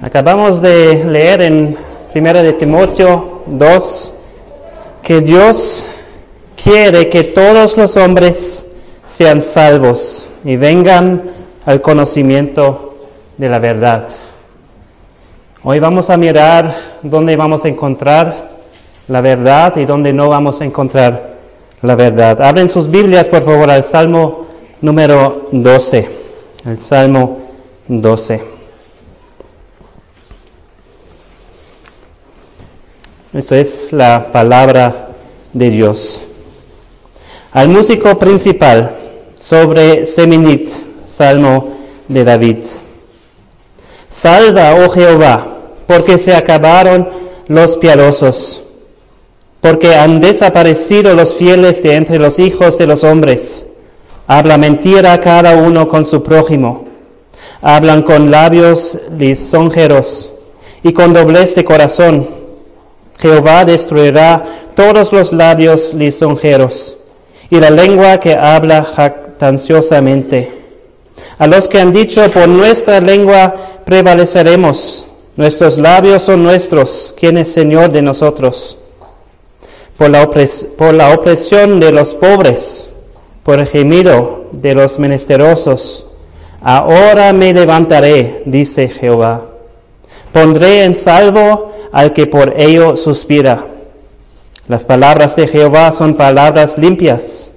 Acabamos de leer en 1 de Timoteo 2 que Dios quiere que todos los hombres sean salvos y vengan al conocimiento de la verdad. Hoy vamos a mirar dónde vamos a encontrar la verdad y dónde no vamos a encontrar la verdad. Abren sus Biblias, por favor, al Salmo número 12. El Salmo 12. Eso es la palabra de Dios. Al músico principal sobre Seminit, Salmo de David. Salva, oh Jehová, porque se acabaron los piadosos, porque han desaparecido los fieles de entre los hijos de los hombres. Habla mentira cada uno con su prójimo. Hablan con labios lisonjeros y con doblez de corazón Jehová destruirá todos los labios lisonjeros y la lengua que habla jactanciosamente. A los que han dicho, por nuestra lengua prevaleceremos, nuestros labios son nuestros, ¿quién es Señor de nosotros? Por la, por la opresión de los pobres, por el gemido de los menesterosos, ahora me levantaré, dice Jehová. Pondré en salvo al que por ello suspira. Las palabras de Jehová son palabras limpias,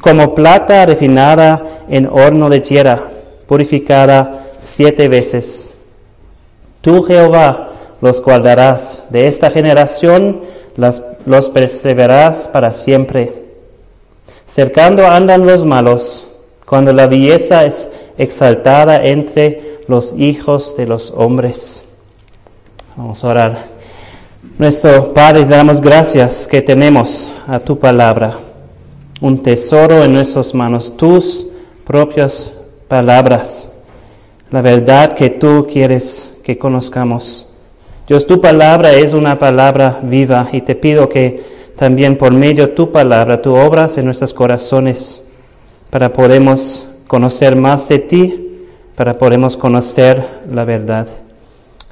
como plata refinada en horno de tierra, purificada siete veces. Tú, Jehová, los guardarás de esta generación, los perseverarás para siempre. Cercando andan los malos, cuando la belleza es exaltada entre los hijos de los hombres. Vamos a orar. Nuestro Padre, damos gracias que tenemos a tu palabra, un tesoro en nuestras manos, tus propias palabras, la verdad que tú quieres que conozcamos. Dios, tu palabra es una palabra viva y te pido que también por medio de tu palabra tú obras en nuestros corazones para podamos conocer más de ti, para podamos conocer la verdad.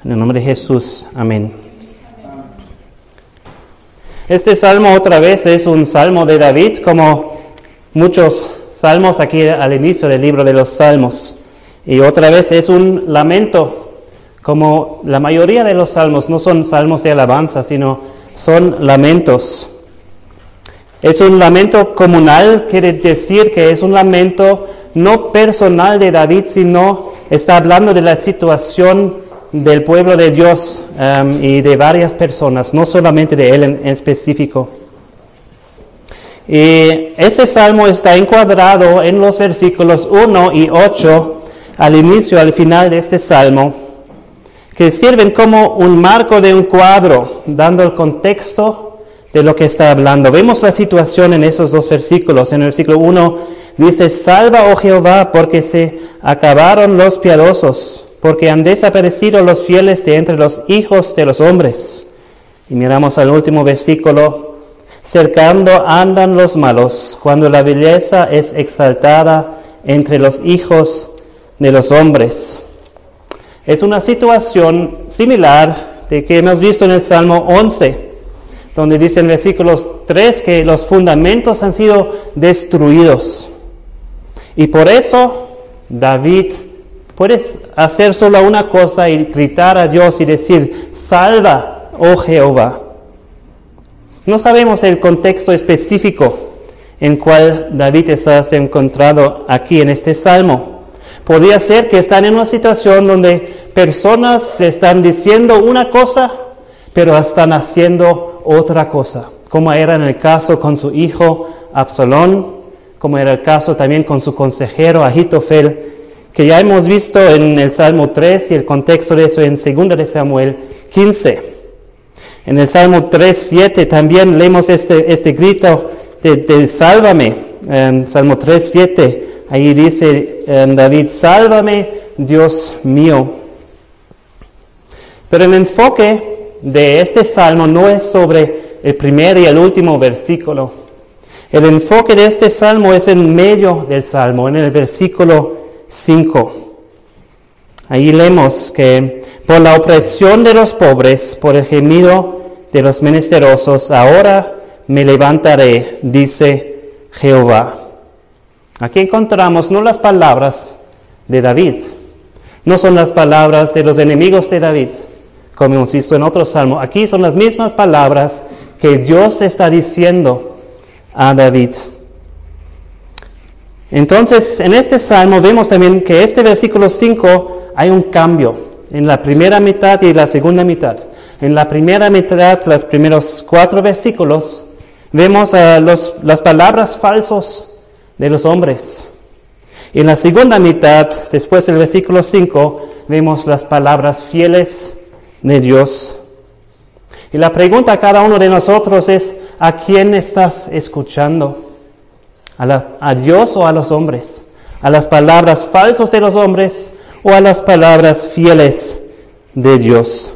En el nombre de Jesús, amén. Este salmo otra vez es un salmo de David, como muchos salmos aquí al inicio del libro de los salmos. Y otra vez es un lamento, como la mayoría de los salmos no son salmos de alabanza, sino son lamentos. Es un lamento comunal, quiere decir que es un lamento no personal de David, sino está hablando de la situación del pueblo de Dios um, y de varias personas, no solamente de él en, específico. Y ese salmo está encuadrado en los versículos 1 y 8 al inicio, al final de este salmo, que sirven como un marco de un cuadro, dando el contexto de lo que está hablando. Vemos la situación en esos dos versículos. En el versículo 1 dice, salva, oh Jehová, porque se acabaron los piadosos porque han desaparecido los fieles de entre los hijos de los hombres. Y miramos al último versículo, cercando andan los malos, cuando la belleza es exaltada entre los hijos de los hombres. Es una situación similar de que hemos visto en el Salmo 11, donde dice en versículos 3 que los fundamentos han sido destruidos. Y por eso David Puedes hacer solo una cosa y gritar a Dios y decir, salva, oh Jehová. No sabemos el contexto específico en cual David está encontrado aquí en este salmo. Podría ser que están en una situación donde personas le están diciendo una cosa, pero están haciendo otra cosa, como era en el caso con su hijo Absalón, como era el caso también con su consejero Ahitofel, que ya hemos visto en el Salmo 3 y el contexto de eso en 2 de Samuel 15. En el Salmo 3, 7 también leemos este, este grito de, sálvame. En Salmo 3, 7, ahí dice David, sálvame Dios mío. Pero el enfoque de este salmo no es sobre el primer y el último versículo. El enfoque de este salmo es en medio del salmo, en el versículo 5. Ahí leemos que por la opresión de los pobres, por el gemido de los menesterosos, ahora me levantaré, dice Jehová. Aquí encontramos no las palabras de David, no son las palabras de los enemigos de David, como hemos visto en otros salmos. Aquí son las mismas palabras que Dios está diciendo a David. Entonces, en este salmo vemos también que este versículo 5 hay un cambio en la primera mitad y la segunda mitad. En la primera mitad, los primeros cuatro versículos, vemos las palabras falsos de los hombres. En la segunda mitad, después del versículo 5, vemos las palabras fieles de Dios. Y la pregunta a cada uno de nosotros es, ¿a quién estás escuchando? ¿A, ¿A, Dios o a los hombres? ¿A las palabras falsas de los hombres o a las palabras fieles de Dios.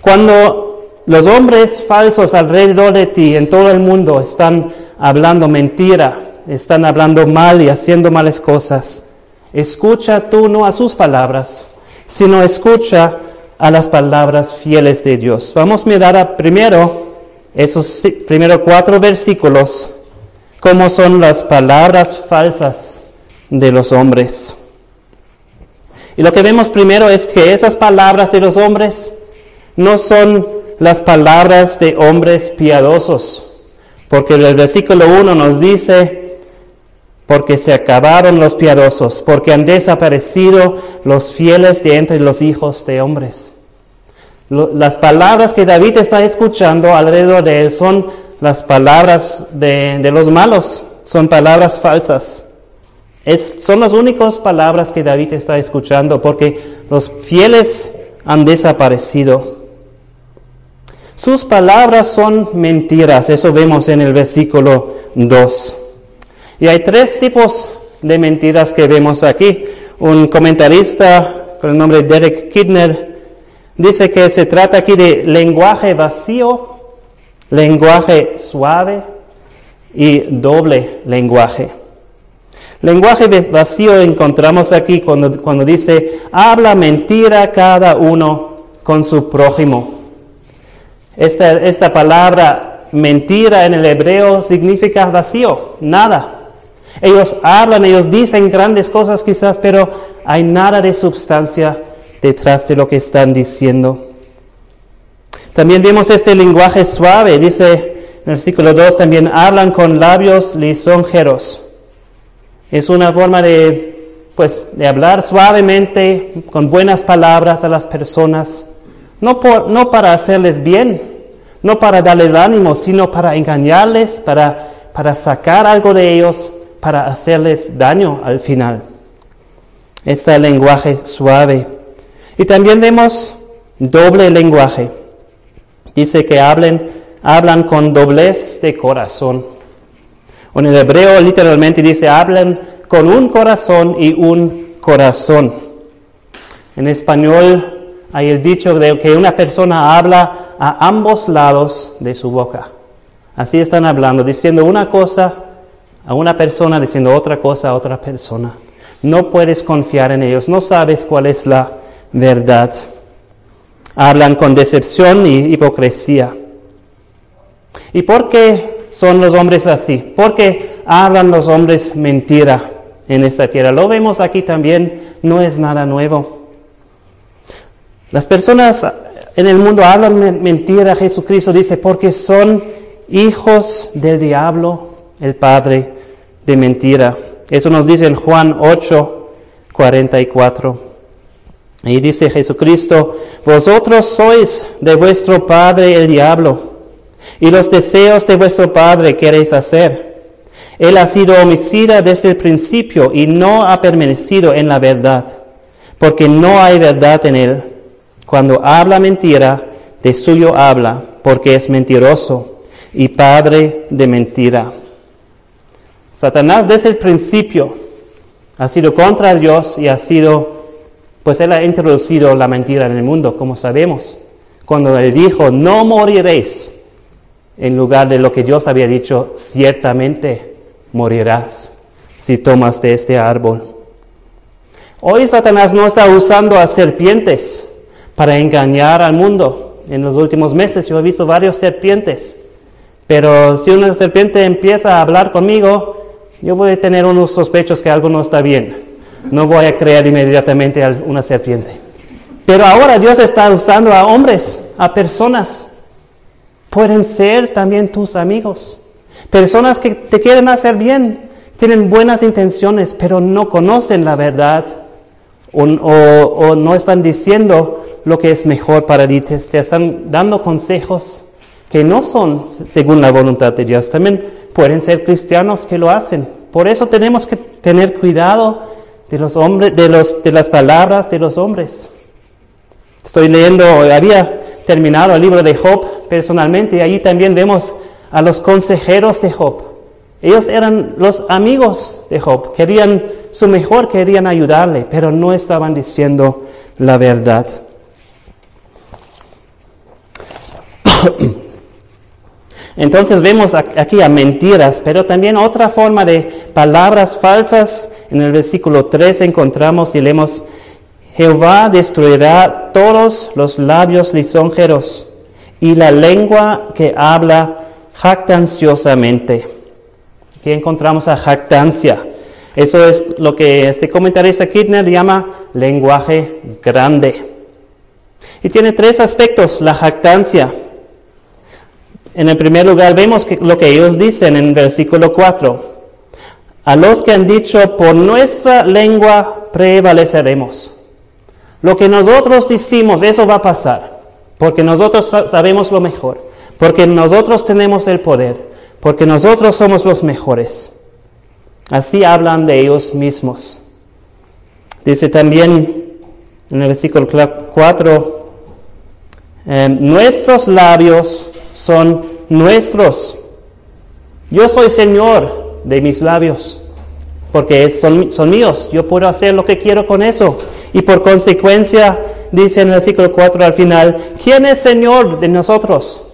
Cuando los hombres falsos alrededor de ti en todo el mundo están hablando mentira, están hablando mal y haciendo malas cosas, escucha tú no a sus palabras, sino escucha a las palabras fieles de Dios. Vamos a mirar primero esos primeros cuatro versículos, cómo son las palabras falsas de los hombres. Y lo que vemos primero es que esas palabras de los hombres no son las palabras de hombres piadosos, porque el versículo 1 nos dice, porque se acabaron los piadosos, porque han desaparecido los fieles de entre los hijos de hombres. Las palabras que David está escuchando alrededor de él son las palabras de, de los malos, son palabras falsas son las únicas palabras que David está escuchando porque los fieles han desaparecido. Sus palabras son mentiras, eso vemos en el versículo 2. Y hay tres tipos de mentiras que vemos aquí. Un comentarista con el nombre de Derek Kidner dice que se trata aquí de lenguaje vacío, lenguaje suave y doble lenguaje. Lenguaje vacío encontramos aquí cuando, cuando dice, habla mentira cada uno con su prójimo. Esta, esta palabra mentira en el hebreo significa vacío, nada. Ellos hablan, ellos dicen grandes cosas quizás, pero hay nada de sustancia detrás de lo que están diciendo. También vemos este lenguaje suave, dice en el versículo 2, también hablan con labios lisonjeros. Es una forma de, pues, de hablar suavemente, con buenas palabras a las personas, no, por, no para hacerles bien, no para darles ánimo, sino para engañarles, para, para sacar algo de ellos, para hacerles daño al final. Este el lenguaje suave. Y también vemos doble lenguaje. Dice que hablen, hablan con doblez de corazón. En el hebreo literalmente dice, hablan con un corazón y un corazón. En español hay el dicho de que una persona habla a ambos lados de su boca. Así están hablando, diciendo una cosa a una persona, diciendo otra cosa a otra persona. No puedes confiar en ellos, no sabes cuál es la verdad. Hablan con decepción y hipocresía. ¿Y por qué son los hombres así, porque hablan los hombres mentira en esta tierra. Lo vemos aquí también, no es nada nuevo. Las personas en el mundo hablan mentira, Jesucristo dice, porque son hijos del diablo, el padre de mentira. Eso nos dice en Juan 8, 44. Y dice Jesucristo, vosotros sois de vuestro padre el diablo y los deseos de vuestro Padre queréis hacer. Él ha sido homicida desde el principio y no ha permanecido en la verdad, porque no hay verdad en él. Cuando habla mentira, de suyo habla, porque es mentiroso y padre de mentira. Satanás desde el principio ha sido contra Dios y ha sido, pues él ha introducido la mentira en el mundo, como sabemos. Cuando él dijo, no moriréis, en lugar de lo que Dios había dicho, ciertamente morirás si tomas de este árbol. Hoy Satanás no está usando a serpientes para engañar al mundo. En los últimos meses yo he visto varios serpientes. Pero si una serpiente empieza a hablar conmigo, yo voy a tener unos sospechos que algo no está bien. No voy a creer inmediatamente a una serpiente. Pero ahora Dios está usando a hombres, a personas. Pueden ser también tus amigos. Personas que te quieren hacer bien, tienen buenas intenciones, pero no conocen la verdad o, no están diciendo lo que es mejor para ti. Te, están dando consejos que no son según la voluntad de Dios. También pueden ser cristianos que lo hacen. Por eso tenemos que tener cuidado de los hombres, de, los, de las palabras de los hombres. Estoy leyendo, había terminado el libro de Job personalmente y ahí también vemos a los consejeros de Job. Ellos eran los amigos de Job, querían su mejor, querían ayudarle, pero no estaban diciendo la verdad. Entonces vemos aquí a mentiras, pero también otra forma de palabras falsas. En el versículo 3 encontramos y leemos, Jehová destruirá todos los labios lisonjeros y la lengua que habla jactanciosamente. Aquí encontramos a jactancia. Eso es lo que este comentarista Kirchner llama lenguaje grande. Y tiene tres aspectos, la jactancia. En el primer lugar vemos lo que ellos dicen en versículo 4. A los que han dicho, por nuestra lengua prevaleceremos. Lo que nosotros decimos, eso va a pasar, porque nosotros sabemos lo mejor, porque nosotros tenemos el poder, porque nosotros somos los mejores. Así hablan de ellos mismos. Dice también en el versículo 4, em, nuestros labios son nuestros. Yo soy Señor de mis labios, porque son, son míos. Yo puedo hacer lo que quiero con eso. Y por consecuencia, dice en el versículo 4 al final, ¿quién es Señor de nosotros?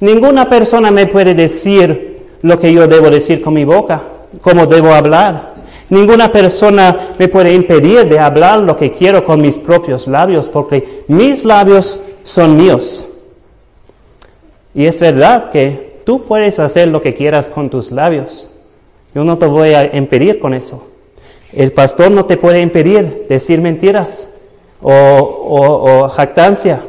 Ninguna persona me puede decir lo que yo debo decir con mi boca, cómo debo hablar. Ninguna persona me puede impedir de hablar lo que quiero con mis propios labios, porque mis labios son míos. Y es verdad que tú puedes hacer lo que quieras con tus labios. Yo no te voy a impedir con eso. El pastor no te puede impedir decir mentiras o, jactancia.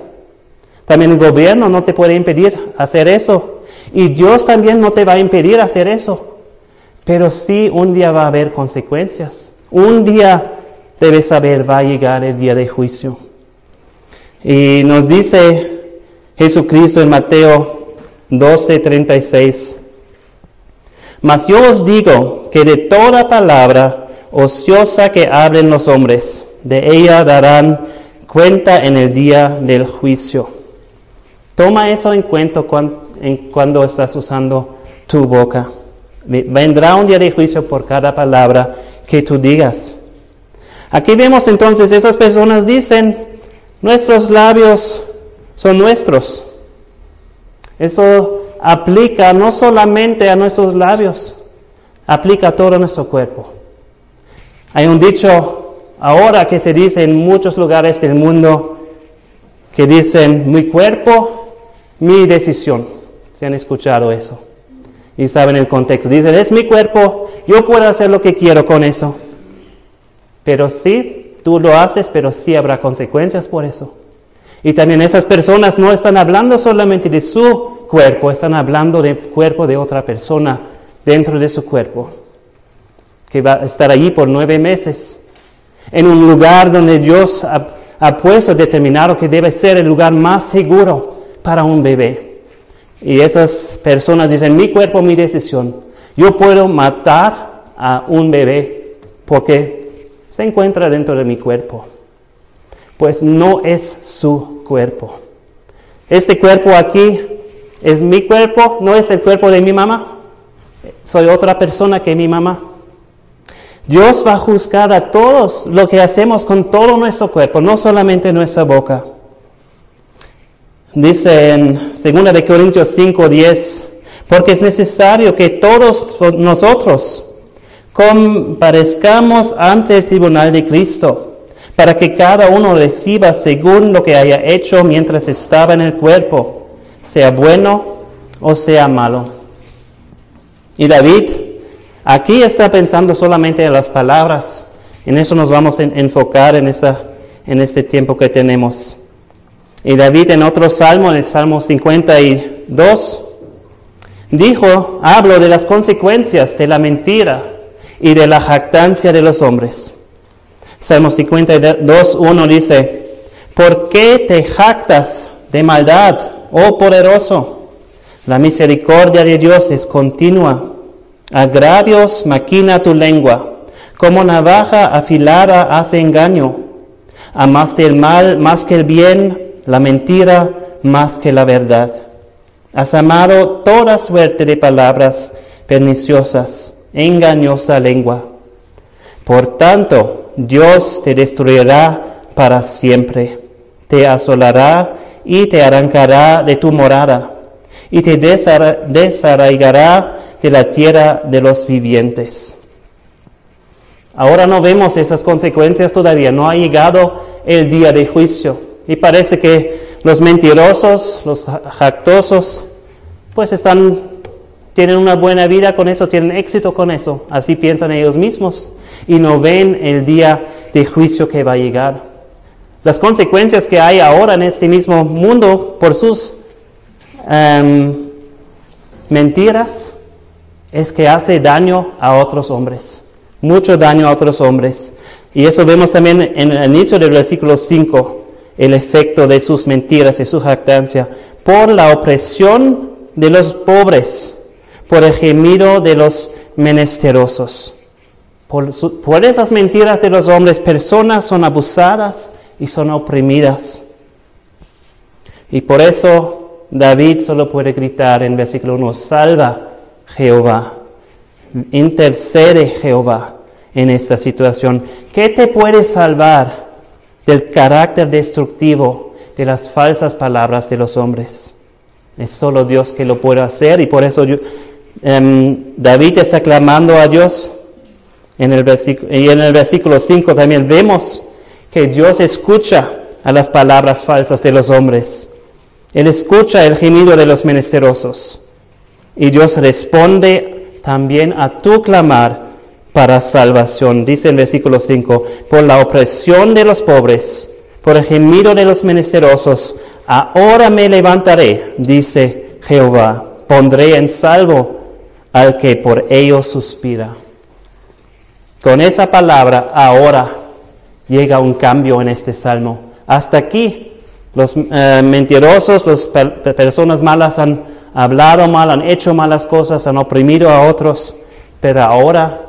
También el gobierno no te puede impedir hacer eso. Y Dios también no te va a impedir hacer eso. Pero sí un día va a haber consecuencias. Un día debes saber, va a llegar el día de juicio. Y nos dice Jesucristo en Mateo 12, 36. Mas yo os digo que de toda palabra ociosa que hablen los hombres, de ella darán cuenta en el día del juicio. Toma eso en cuenta cuando, estás usando tu boca. Vendrá un día de juicio por cada palabra que tú digas. Aquí vemos entonces, esas personas dicen, nuestros labios son nuestros. Eso aplica no solamente a nuestros labios, aplica a todo nuestro cuerpo. Hay un dicho ahora que se dice en muchos lugares del mundo que dicen mi cuerpo, mi decisión. ¿Se han escuchado eso? Y saben el contexto. Dicen, es mi cuerpo, yo puedo hacer lo que quiero con eso. Pero sí, tú lo haces, pero sí habrá consecuencias por eso. Y también esas personas no están hablando solamente de su cuerpo, están hablando del cuerpo de otra persona dentro de su cuerpo que va a estar allí por nueve meses, en un lugar donde Dios ha, puesto determinado que debe ser el lugar más seguro para un bebé. Y esas personas dicen, mi cuerpo, mi decisión. Yo puedo matar a un bebé porque se encuentra dentro de mi cuerpo. Pues no es su cuerpo. Este cuerpo aquí es mi cuerpo, no es el cuerpo de mi mamá. Soy otra persona que mi mamá. Dios va a juzgar a todos lo que hacemos con todo nuestro cuerpo, no solamente nuestra boca. Dice en 2 de Corintios 5, 10, porque es necesario que todos nosotros comparezcamos ante el tribunal de Cristo, para que cada uno reciba según lo que haya hecho mientras estaba en el cuerpo, sea bueno o sea malo. Y David aquí está pensando solamente en las palabras. En eso nos vamos a enfocar en, esta, en este tiempo que tenemos. Y David en otro salmo, en el Salmo 52, dijo, hablo de las consecuencias de la mentira y de la jactancia de los hombres. Salmo 52, 1 dice, ¿por qué te jactas de maldad, oh poderoso? La misericordia de Dios es continua. Agravios maquina tu lengua. Como navaja afilada hace engaño. Amaste el mal más que el bien, la mentira más que la verdad. Has amado toda suerte de palabras perniciosas, engañosa lengua. Por tanto, Dios te destruirá para siempre, te asolará y te arrancará de tu morada, y te desarraigará de la tierra de los vivientes. Ahora no vemos esas consecuencias todavía, no ha llegado el día de juicio. Y parece que los mentirosos, los jactosos, pues están, tienen una buena vida con eso, tienen éxito con eso. Así piensan ellos mismos y no ven el día de juicio que va a llegar. Las consecuencias que hay ahora en este mismo mundo por sus em, mentiras es que hace daño a otros hombres, mucho daño a otros hombres. Y eso vemos también en el inicio del versículo 5 el efecto de sus mentiras y su jactancia, por la opresión de los pobres, por el gemido de los menesterosos. Por, por, esas mentiras de los hombres, personas son abusadas y son oprimidas. Y por eso David solo puede gritar en versículo 1, salva Jehová, intercede Jehová en esta situación. ¿Qué te puede salvar? del carácter destructivo de las falsas palabras de los hombres. Es solo Dios que lo puede hacer y por eso em, David está clamando a Dios. En el y en el versículo 5 también vemos que Dios escucha a las palabras falsas de los hombres. Él escucha el gemido de los menesterosos. Y Dios responde también a tu clamar para salvación. Dice el versículo 5, por la opresión de los pobres, por el gemido de los menesterosos, ahora me levantaré, dice Jehová, pondré en salvo al que por ellos suspira. Con esa palabra, ahora llega un cambio en este salmo. Hasta aquí, los eh, mentirosos, las personas malas han hablado mal, han hecho malas cosas, han oprimido a otros, pero ahora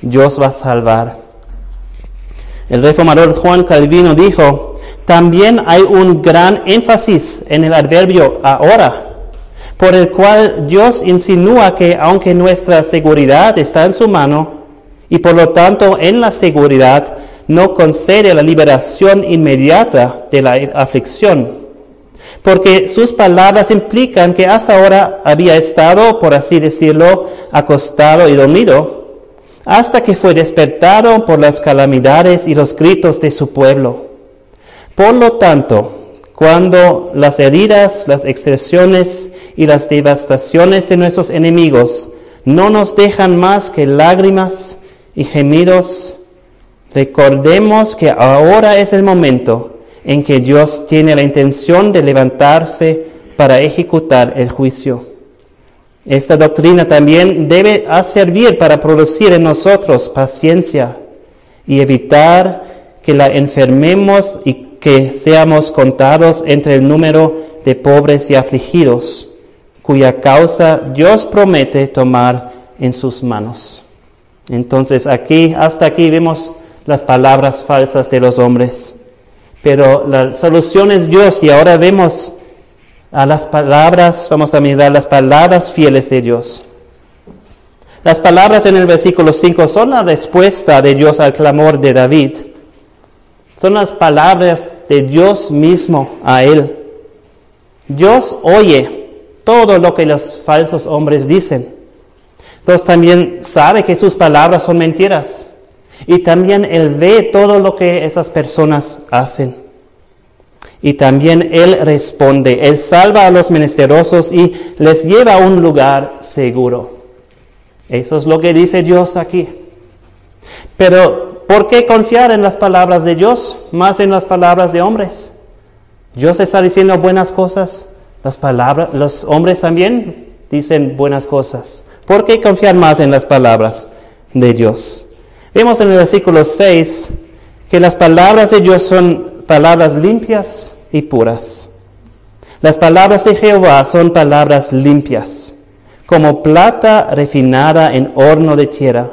Dios va a salvar. El reformador Juan Calvino dijo, también hay un gran énfasis en el adverbio ahora, por el cual Dios insinúa que aunque nuestra seguridad está en su mano, y por lo tanto en la seguridad no concede la liberación inmediata de la aflicción, porque sus palabras implican que hasta ahora había estado, por así decirlo, acostado y dormido, hasta que fue despertado por las calamidades y los gritos de su pueblo. Por lo tanto, cuando las heridas, las expresiones y las devastaciones de nuestros enemigos no nos dejan más que lágrimas y gemidos, recordemos que ahora es el momento en que Dios tiene la intención de levantarse para ejecutar el juicio. Esta doctrina también debe servir para producir en nosotros paciencia y evitar que la enfermemos y que seamos contados entre el número de pobres y afligidos, cuya causa Dios promete tomar en sus manos. Entonces aquí, hasta aquí vemos las palabras falsas de los hombres. Pero la solución es Dios y ahora vemos a las palabras, vamos a mirar las palabras fieles de Dios. Las palabras en el versículo 5 son la respuesta de Dios al clamor de David. Son las palabras de Dios mismo a él. Dios oye todo lo que los falsos hombres dicen. Dios también sabe que sus palabras son mentiras. Y también Él ve todo lo que esas personas hacen. Y también Él responde. Él salva a los menesterosos y les lleva a un lugar seguro. Eso es lo que dice Dios aquí. Pero, ¿por qué confiar en las palabras de Dios más en las palabras de hombres? Dios está diciendo buenas cosas. Las palabras, los hombres también dicen buenas cosas. ¿Por qué confiar más en las palabras de Dios? Vemos en el versículo 6 que las palabras de Dios son palabras limpias y puras. Las palabras de Jehová son palabras limpias, como plata refinada en horno de tierra,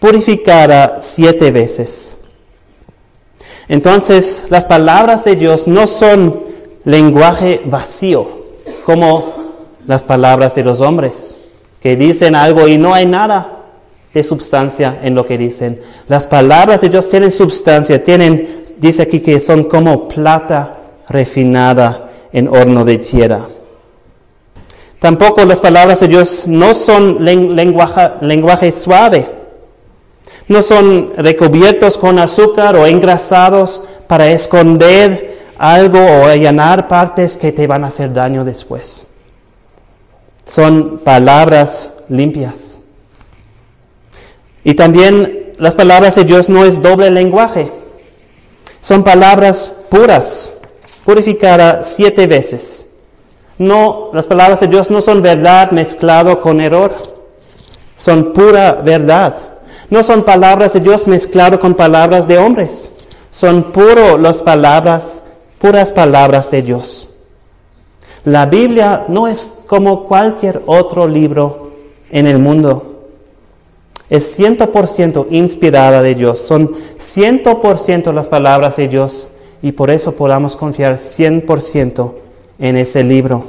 purificada siete veces. Entonces, las palabras de Dios no son lenguaje vacío, como las palabras de los hombres, que dicen algo y no hay nada de sustancia en lo que dicen. Las palabras de Dios tienen sustancia, tienen, dice aquí que son como plata refinada en horno de tierra. Tampoco las palabras de Dios no son lenguaje, lenguaje suave, no son recubiertos con azúcar o engrasados para esconder algo o allanar partes que te van a hacer daño después. Son palabras limpias. Y también las palabras de Dios no es doble lenguaje. Son palabras puras, purificadas siete veces. No, las palabras de Dios no son verdad mezclado con error. Son pura verdad. No son palabras de Dios mezclado con palabras de hombres. Son puro las palabras, puras palabras de Dios. La Biblia no es como cualquier otro libro en el mundo. Es 100% inspirada de Dios. Son 100% las palabras de Dios y por eso podamos confiar 100% en ese libro.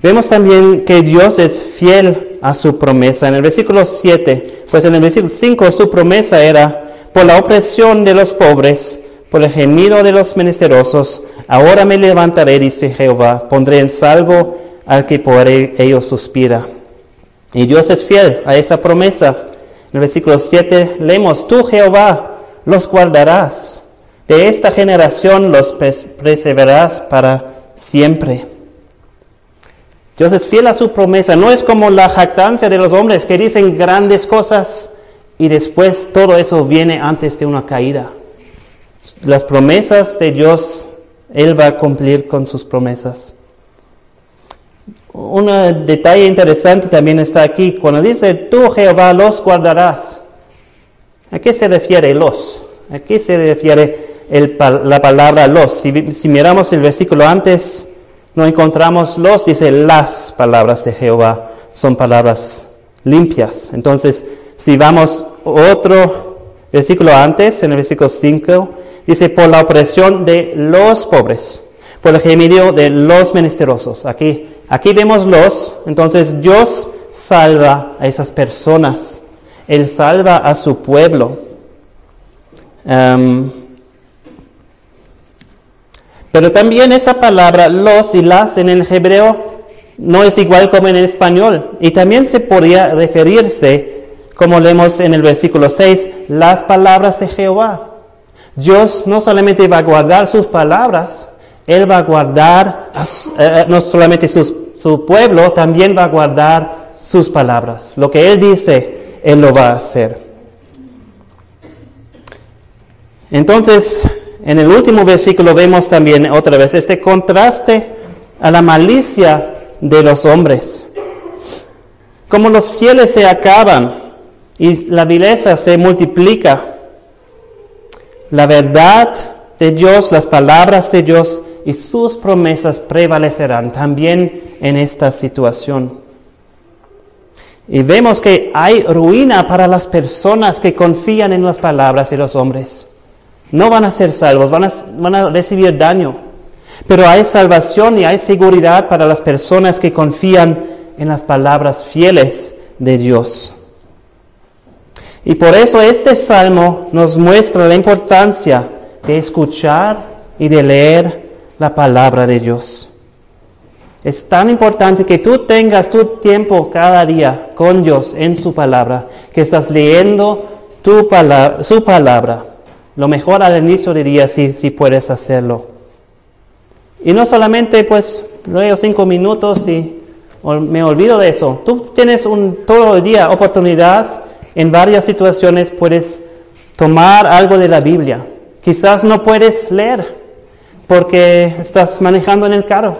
Vemos también que Dios es fiel a su promesa. En el versículo 7, pues en el versículo 5 su promesa era, por la opresión de los pobres, por el gemido de los menesterosos, ahora me levantaré, dice Jehová, pondré en salvo al que por ellos suspira. Y Dios es fiel a esa promesa. En el versículo 7 leemos, tú Jehová los guardarás de esta generación los preservarás para siempre. Dios es fiel a su promesa. No es como la jactancia de los hombres que dicen grandes cosas y después todo eso viene antes de una caída. Las promesas de Dios, Él va a cumplir con sus promesas. Un detalle interesante también está aquí. Cuando dice, tú Jehová los guardarás. ¿A qué se refiere los? ¿A qué se refiere la palabra los. Si, miramos el versículo antes, no encontramos los, dice las palabras de Jehová. Son palabras limpias. Entonces, si vamos otro versículo antes, en el versículo 5, dice, por la opresión de los pobres, por el gemido de los menesterosos. Aquí, aquí vemos los, entonces Dios salva a esas personas. Él salva a su pueblo. Um, pero también esa palabra los y las en el hebreo no es igual como en el español. Y también se podría referirse, como leemos en el versículo 6, las palabras de Jehová. Dios no solamente va a guardar sus palabras, Él va a guardar eh, no solamente su pueblo, también va a guardar sus palabras. Lo que Él dice, Él lo va a hacer. Entonces, en el último versículo vemos también otra vez este contraste a la malicia de los hombres. Como los fieles se acaban y la vileza se multiplica, la verdad de Dios, las palabras de Dios y sus promesas prevalecerán también en esta situación. Y vemos que hay ruina para las personas que confían en las palabras de los hombres no van a ser salvos, van a, van a recibir daño. Pero hay salvación y hay seguridad para las personas que confían en las palabras fieles de Dios. Y por eso este salmo nos muestra la importancia de escuchar y de leer la palabra de Dios. Es tan importante que tú tengas tu tiempo cada día con Dios en su palabra, que estás leyendo tu palabra, su palabra. Lo mejor al inicio del día si, si puedes hacerlo. Y no solamente pues luego cinco minutos y me olvido de eso. Tú tienes un, todo el día oportunidad en varias situaciones, puedes tomar algo de la Biblia. Quizás no puedes leer porque estás manejando en el carro,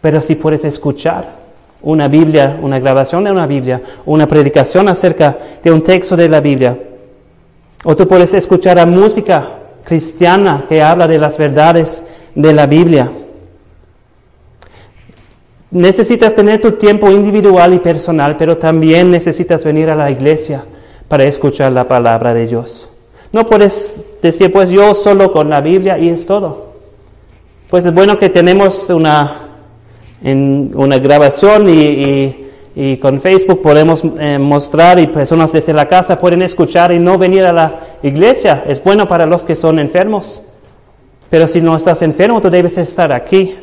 pero sí puedes escuchar una Biblia, una grabación de una Biblia, una predicación acerca de un texto de la Biblia. O tú puedes escuchar a música cristiana que habla de las verdades de la Biblia. Necesitas tener tu tiempo individual y personal, pero también necesitas venir a la iglesia para escuchar la palabra de Dios. No puedes decir, pues yo solo con la Biblia y es todo. Pues es bueno que tenemos una, una grabación y, con Facebook podemos eh, mostrar y personas desde la casa pueden escuchar y no venir a la iglesia. Es bueno para los que son enfermos. Pero si no estás enfermo, tú debes estar aquí.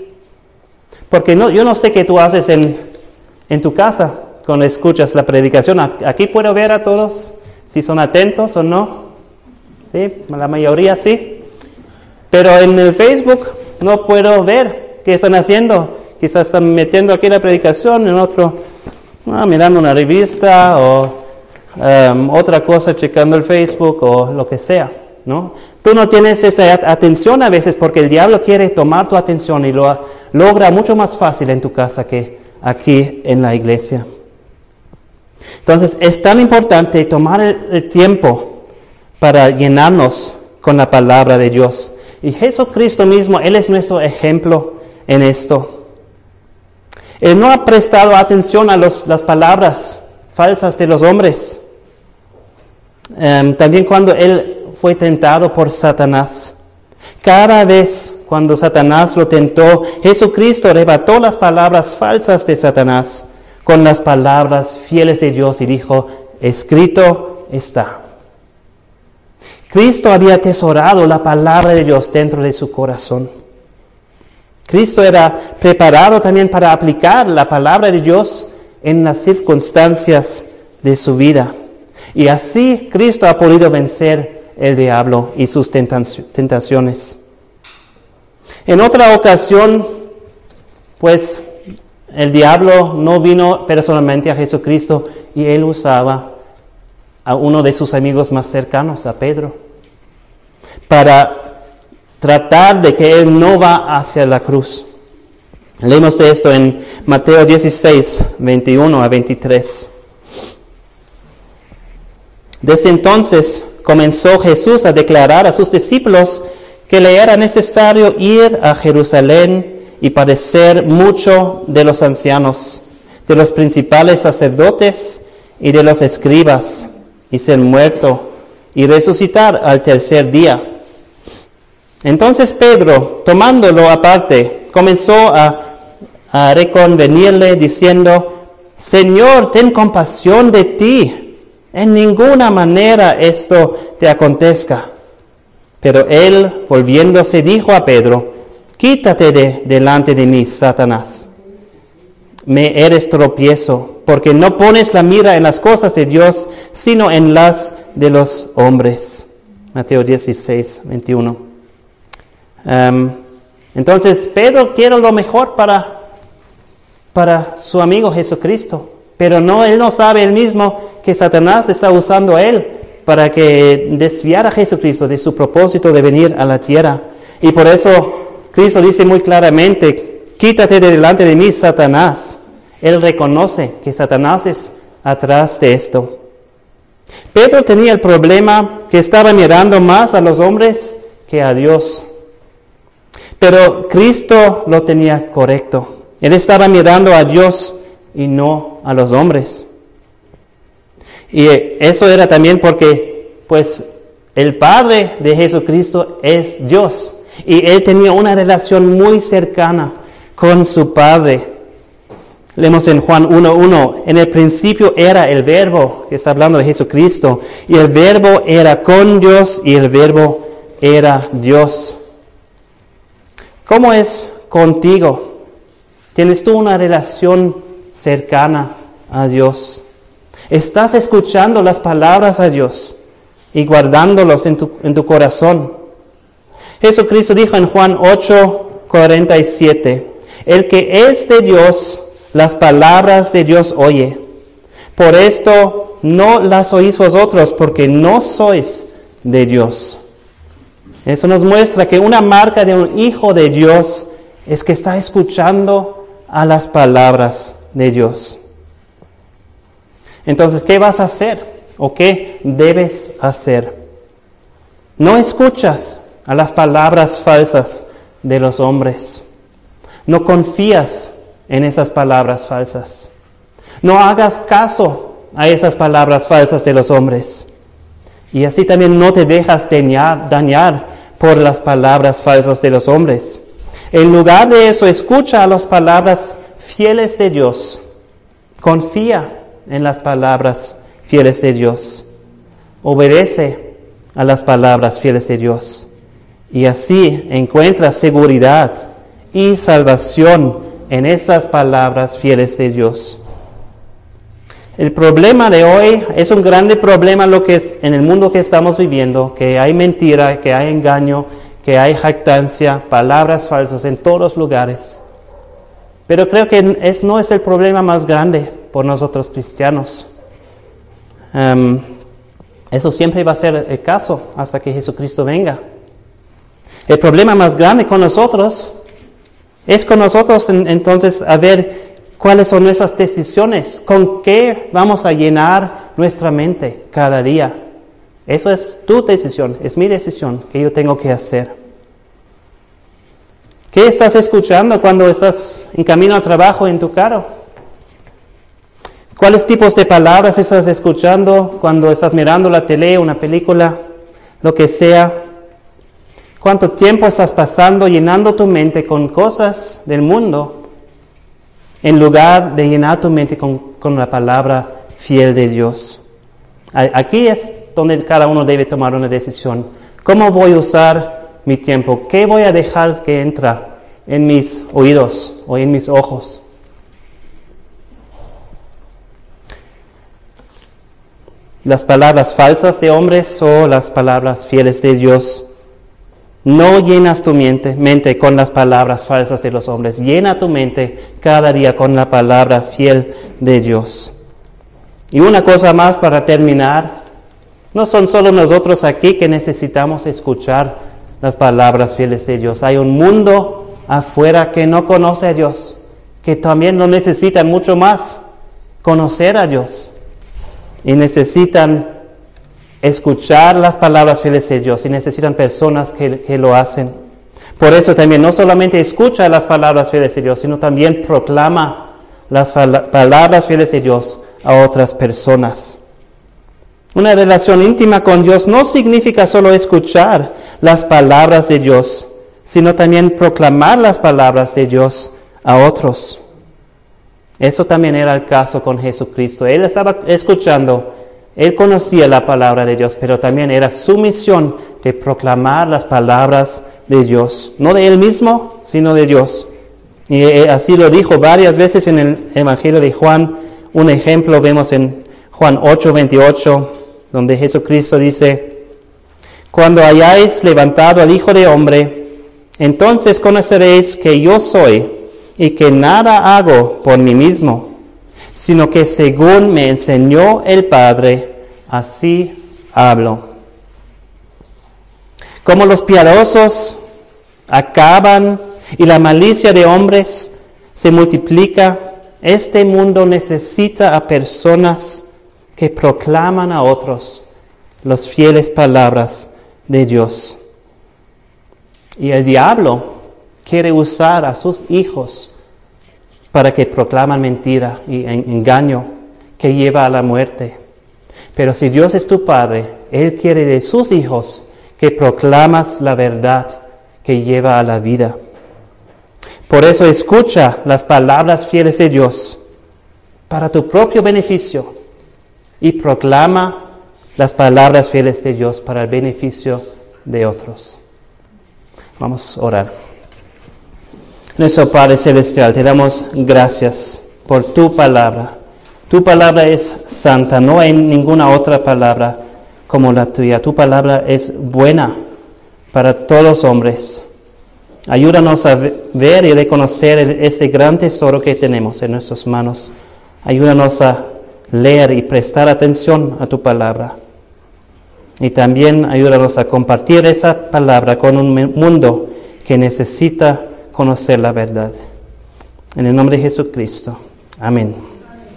Porque no, yo no sé qué tú haces en, en tu casa cuando escuchas la predicación. Aquí puedo ver a todos si son atentos o no. ¿Sí? La mayoría sí. Pero en el Facebook no puedo ver qué están haciendo. Quizás están metiendo aquí la predicación, en otro ah, mirando una revista o um, otra cosa, checando el Facebook o lo que sea. ¿no? Tú no tienes esa atención a veces porque el diablo quiere tomar tu atención y lo logra mucho más fácil en tu casa que aquí en la iglesia. Entonces es tan importante tomar el tiempo para llenarnos con la palabra de Dios. Y Jesucristo mismo, Él es nuestro ejemplo en esto. Él no ha prestado atención a las palabras falsas de los hombres. Em, también cuando Él fue tentado por Satanás. Cada vez cuando Satanás lo tentó, Jesucristo arrebató las palabras falsas de Satanás con las palabras fieles de Dios y dijo, escrito está. Cristo había atesorado la palabra de Dios dentro de su corazón. Cristo era preparado también para aplicar la palabra de Dios en las circunstancias de su vida. Y así Cristo ha podido vencer el diablo y sus tentaciones. En otra ocasión, pues el diablo no vino personalmente a Jesucristo y él usaba a uno de sus amigos más cercanos, a Pedro, para tratar de que él no va hacia la cruz. Leemos de esto en Mateo 16, 21 a 23. Desde entonces comenzó Jesús a declarar a sus discípulos que le era necesario ir a Jerusalén y padecer mucho de los ancianos, de los principales sacerdotes y de los escribas y ser muerto y resucitar al tercer día. Entonces Pedro, tomándolo aparte, comenzó a, a reconvenirle diciendo, Señor, ten compasión de ti. En ninguna manera esto te acontezca. Pero él, volviéndose, dijo a Pedro, Quítate de delante de mí, Satanás. Me eres tropiezo porque no pones la mira en las cosas de Dios, sino en las de los hombres. Mateo 16, 21. Em, entonces, Pedro quiere lo mejor para, para su amigo Jesucristo, pero no, él no sabe él mismo que Satanás está usando a él para que desviara a Jesucristo de su propósito de venir a la tierra. Y por eso Cristo dice muy claramente, quítate de delante de mí, Satanás. Él reconoce que Satanás es atrás de esto. Pedro tenía el problema que estaba mirando más a los hombres que a Dios. Pero Cristo lo tenía correcto. Él estaba mirando a Dios y no a los hombres. Y eso era también porque, pues, el Padre de Jesucristo es Dios. Y él tenía una relación muy cercana con su Padre. Leemos en Juan 1.1, en el principio era el verbo, que está hablando de Jesucristo, y el verbo era con Dios y el verbo era Dios. ¿Cómo es contigo? ¿Tienes tú una relación cercana a Dios? ¿Estás escuchando las palabras a Dios? y guardándolos en tu, en tu corazón. Jesucristo dijo en Juan 8, 47, el que es de Dios, las palabras de Dios oye. Por esto no las oís vosotros, porque no sois de Dios. Eso nos muestra que una marca de un hijo de Dios es que está escuchando a las palabras de Dios. Entonces, ¿qué vas a hacer? ¿O qué debes hacer? No escuchas a las palabras falsas de los hombres. No confías en esas palabras falsas. No hagas caso a esas palabras falsas de los hombres. Y así también no te dejas dañar, dañar por las palabras falsas de los hombres. En lugar de eso, escucha a las palabras fieles de Dios. Confía en las palabras fieles de Dios. Obedece a las palabras fieles de Dios. Y así encuentras seguridad y salvación en esas palabras fieles de Dios. El problema de hoy es un grande problema lo que es en el mundo que estamos viviendo, que hay mentira, que hay engaño, que hay jactancia, palabras falsas en todos lugares. Pero creo que no es el problema más grande por nosotros cristianos. Em, eso siempre va a ser el caso hasta que Jesucristo venga. El problema más grande con nosotros es con nosotros entonces a ver cuáles son nuestras decisiones, con qué vamos a llenar nuestra mente cada día. Eso es tu decisión, es mi decisión que yo tengo que hacer. ¿Qué estás escuchando cuando estás en camino al trabajo en tu carro? ¿Cuáles tipos de palabras estás escuchando cuando estás mirando la tele, una película, lo que sea? ¿Cuánto tiempo estás pasando llenando tu mente con cosas del mundo en lugar de llenar tu mente con, la palabra fiel de Dios. Aquí es donde cada uno debe tomar una decisión. ¿Cómo voy a usar mi tiempo? ¿Qué voy a dejar que entra en mis oídos o en mis ojos? Las palabras falsas de hombres o las palabras fieles de Dios. No llenas tu mente, mente con las palabras falsas de los hombres. Llena tu mente cada día con la palabra fiel de Dios. Y una cosa más para terminar. No son solo nosotros aquí que necesitamos escuchar las palabras fieles de Dios. Hay un mundo afuera que no conoce a Dios, que también lo necesitan mucho más conocer a Dios. Y necesitan escuchar las palabras fieles de Dios y necesitan personas que, lo hacen. Por eso también no solamente escucha las palabras fieles de Dios, sino también proclama las palabras fieles de Dios a otras personas. Una relación íntima con Dios no significa solo escuchar las palabras de Dios, sino también proclamar las palabras de Dios a otros. Eso también era el caso con Jesucristo. Él estaba escuchando él conocía la palabra de Dios, pero también era su misión de proclamar las palabras de Dios, no de él mismo, sino de Dios. Y eh, así lo dijo varias veces en el Evangelio de Juan. Un ejemplo vemos en Juan 8, 28, donde Jesucristo dice, cuando hayáis levantado al Hijo de Hombre, entonces conoceréis que yo soy y que nada hago por mí mismo, sino que según me enseñó el Padre, así hablo. Como los piadosos acaban y la malicia de hombres se multiplica, este mundo necesita a personas que proclaman a otros las fieles palabras de Dios. Y el diablo quiere usar a sus hijos para que proclaman mentira y engaño que lleva a la muerte. Pero si Dios es tu Padre, Él quiere de sus hijos que proclamas la verdad que lleva a la vida. Por eso escucha las palabras fieles de Dios para tu propio beneficio y proclama las palabras fieles de Dios para el beneficio de otros. Vamos a orar. Nuestro Padre Celestial, te damos gracias por tu palabra. Tu palabra es santa, no hay ninguna otra palabra como la tuya. Tu palabra es buena para todos los hombres. Ayúdanos a ver y reconocer este gran tesoro que tenemos en nuestras manos. Ayúdanos a leer y prestar atención a tu palabra. Y también ayúdanos a compartir esa palabra con un mundo que necesita conocer la verdad. En el nombre de Jesucristo. Amén.